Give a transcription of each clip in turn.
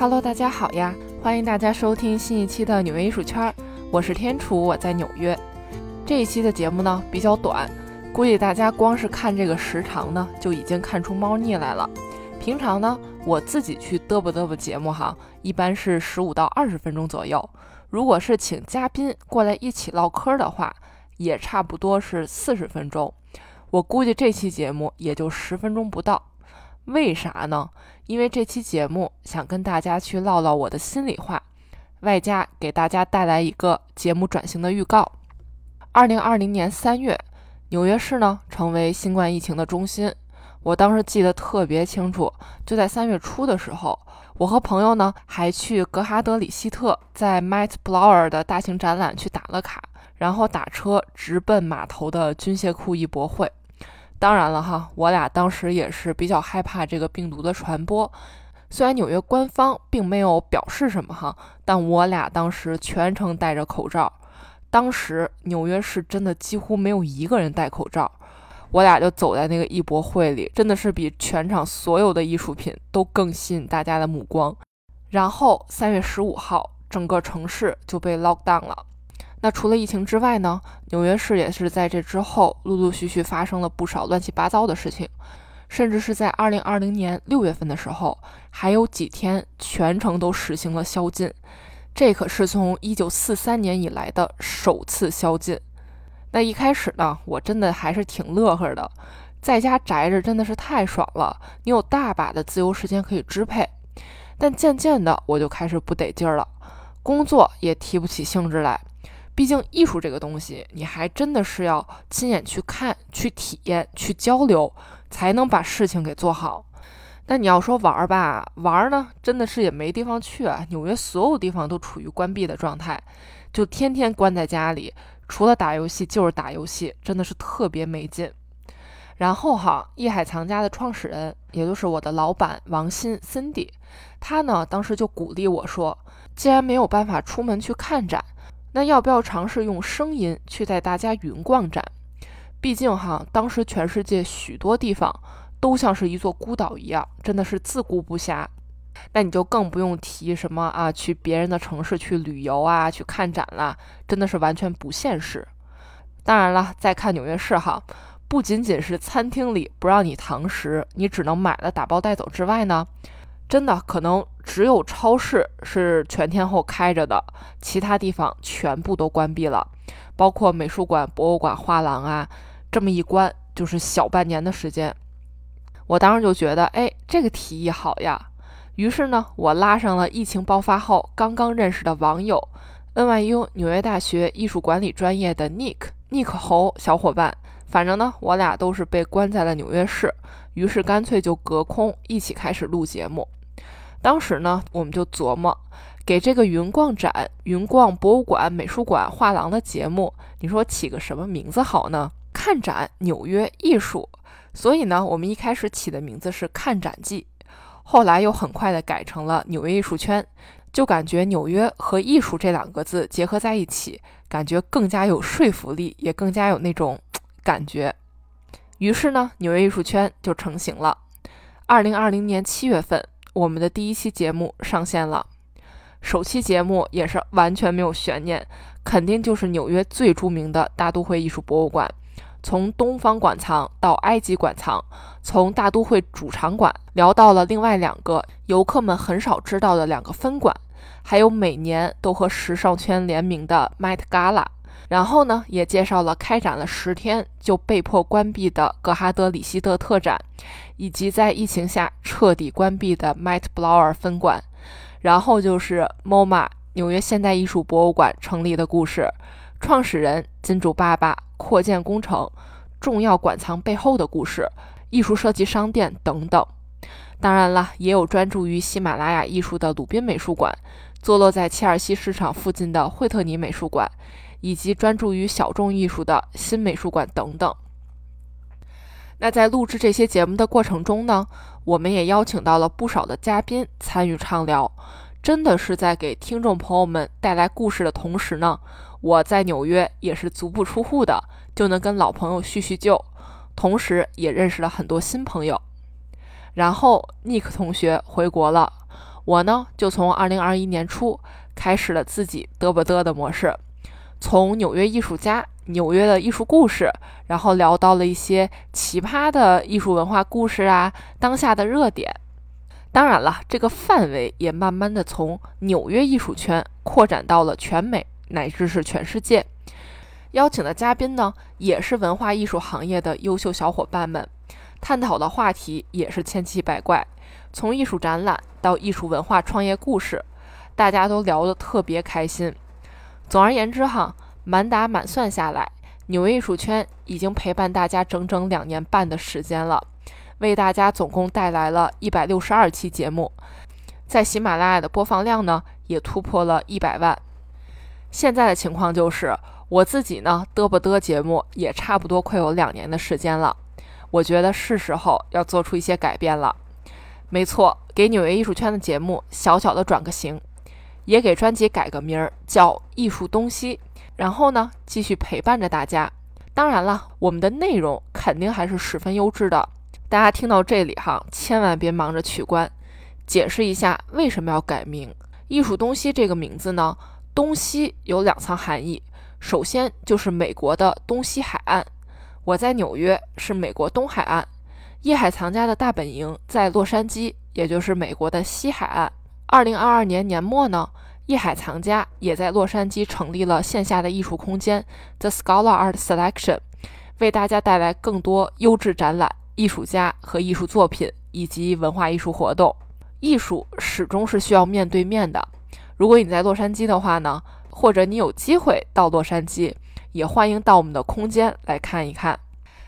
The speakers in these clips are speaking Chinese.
Hello，大家好呀！欢迎大家收听新一期的纽约艺术圈，我是天楚，我在纽约。这一期的节目呢比较短，估计大家光是看这个时长呢就已经看出猫腻来了。平常呢我自己去嘚啵嘚啵节目哈，一般是十五到二十分钟左右。如果是请嘉宾过来一起唠嗑的话，也差不多是四十分钟。我估计这期节目也就十分钟不到。为啥呢？因为这期节目想跟大家去唠唠我的心里话，外加给大家带来一个节目转型的预告。二零二零年三月，纽约市呢成为新冠疫情的中心。我当时记得特别清楚，就在三月初的时候，我和朋友呢还去格哈德里希特在 Met Blower 的大型展览去打了卡，然后打车直奔码头的军械库艺博会。当然了哈，我俩当时也是比较害怕这个病毒的传播。虽然纽约官方并没有表示什么哈，但我俩当时全程戴着口罩。当时纽约市真的几乎没有一个人戴口罩，我俩就走在那个艺博会里，真的是比全场所有的艺术品都更吸引大家的目光。然后三月十五号，整个城市就被 lock down 了。那除了疫情之外呢？纽约市也是在这之后陆陆续续发生了不少乱七八糟的事情，甚至是在二零二零年六月份的时候，还有几天全城都实行了宵禁，这可是从一九四三年以来的首次宵禁。那一开始呢，我真的还是挺乐呵的，在家宅着真的是太爽了，你有大把的自由时间可以支配。但渐渐的，我就开始不得劲儿了，工作也提不起兴致来。毕竟艺术这个东西，你还真的是要亲眼去看、去体验、去交流，才能把事情给做好。那你要说玩儿吧，玩儿呢，真的是也没地方去啊。纽约所有地方都处于关闭的状态，就天天关在家里，除了打游戏就是打游戏，真的是特别没劲。然后哈，艺海藏家的创始人，也就是我的老板王鑫 Cindy，他呢当时就鼓励我说，既然没有办法出门去看展。那要不要尝试用声音去带大家云逛展？毕竟哈，当时全世界许多地方都像是一座孤岛一样，真的是自顾不暇。那你就更不用提什么啊，去别人的城市去旅游啊，去看展啦，真的是完全不现实。当然了，再看纽约市哈，不仅仅是餐厅里不让你堂食，你只能买了打包带走之外呢。真的可能只有超市是全天候开着的，其他地方全部都关闭了，包括美术馆、博物馆、画廊啊，这么一关就是小半年的时间。我当时就觉得，哎，这个提议好呀。于是呢，我拉上了疫情爆发后刚刚认识的网友，NYU 纽约大学艺术管理专业的 Nick Nick 侯小伙伴。反正呢，我俩都是被关在了纽约市，于是干脆就隔空一起开始录节目。当时呢，我们就琢磨，给这个云逛展、云逛博物馆、美术馆、画廊的节目，你说起个什么名字好呢？看展纽约艺术。所以呢，我们一开始起的名字是看展记，后来又很快的改成了纽约艺术圈，就感觉纽约和艺术这两个字结合在一起，感觉更加有说服力，也更加有那种感觉。于是呢，纽约艺术圈就成型了。二零二零年七月份。我们的第一期节目上线了，首期节目也是完全没有悬念，肯定就是纽约最著名的大都会艺术博物馆。从东方馆藏到埃及馆藏，从大都会主场馆聊到了另外两个游客们很少知道的两个分馆，还有每年都和时尚圈联名的 Met Gala。然后呢，也介绍了开展了十天就被迫关闭的格哈德里希特特展，以及在疫情下彻底关闭的 Met Blower 分馆。然后就是 MoMA 纽约现代艺术博物馆成立的故事，创始人金主爸爸扩建工程，重要馆藏背后的故事，艺术设计商店等等。当然了，也有专注于喜马拉雅艺术的鲁宾美术馆，坐落在切尔西市场附近的惠特尼美术馆。以及专注于小众艺术的新美术馆等等。那在录制这些节目的过程中呢，我们也邀请到了不少的嘉宾参与畅聊，真的是在给听众朋友们带来故事的同时呢，我在纽约也是足不出户的，就能跟老朋友叙叙旧，同时也认识了很多新朋友。然后 Nick 同学回国了，我呢就从二零二一年初开始了自己嘚啵嘚的模式，从纽约艺术家、纽约的艺术故事，然后聊到了一些奇葩的艺术文化故事啊，当下的热点。当然了，这个范围也慢慢的从纽约艺术圈扩展到了全美乃至是全世界。邀请的嘉宾呢，也是文化艺术行业的优秀小伙伴们，探讨的话题也是千奇百怪，从艺术展览到艺术文化创业故事，大家都聊得特别开心。总而言之哈，满打满算下来，纽约艺术圈已经陪伴大家整整两年半的时间了。为大家总共带来了一百六十二期节目，在喜马拉雅的播放量呢也突破了一百万。现在的情况就是我自己呢嘚不嘚节目也差不多快有两年的时间了，我觉得是时候要做出一些改变了。没错，给纽约艺术圈的节目小小的转个型，也给专辑改个名儿叫艺术东西，然后呢继续陪伴着大家。当然了，我们的内容肯定还是十分优质的。大家听到这里哈，千万别忙着取关，解释一下为什么要改名“艺术东西”这个名字呢？东西有两层含义，首先就是美国的东西海岸，我在纽约是美国东海岸，叶海藏家的大本营在洛杉矶，也就是美国的西海岸。二零二二年年末呢，艺海藏家也在洛杉矶成立了线下的艺术空间 The Scholar Art Selection，为大家带来更多优质展览。艺术家和艺术作品以及文化艺术活动，艺术始终是需要面对面的。如果你在洛杉矶的话呢，或者你有机会到洛杉矶，也欢迎到我们的空间来看一看。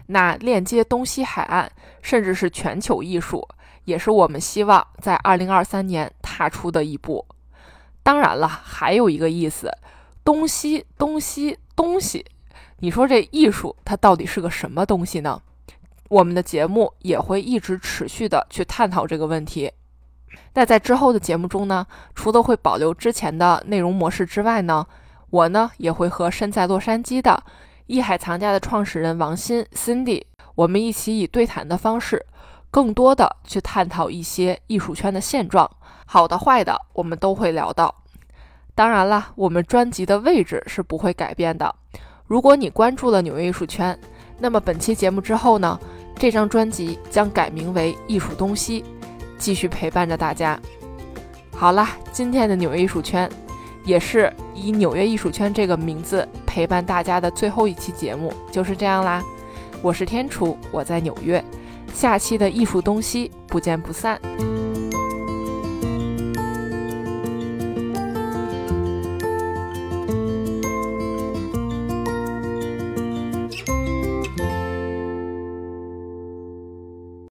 那链接东西海岸，甚至是全球艺术，也是我们希望在二零二三年踏出的一步。当然了，还有一个意思，东西东西东西，你说这艺术它到底是个什么东西呢？我们的节目也会一直持续的去探讨这个问题。那在之后的节目中呢，除了会保留之前的内容模式之外呢，我呢也会和身在洛杉矶的艺海藏家的创始人王鑫 Cindy，我们一起以对谈的方式，更多的去探讨一些艺术圈的现状，好的坏的我们都会聊到。当然了，我们专辑的位置是不会改变的。如果你关注了纽约艺术圈，那么本期节目之后呢？这张专辑将改名为《艺术东西》，继续陪伴着大家。好啦，今天的纽约艺术圈，也是以纽约艺术圈这个名字陪伴大家的最后一期节目，就是这样啦。我是天楚，我在纽约，下期的艺术东西不见不散。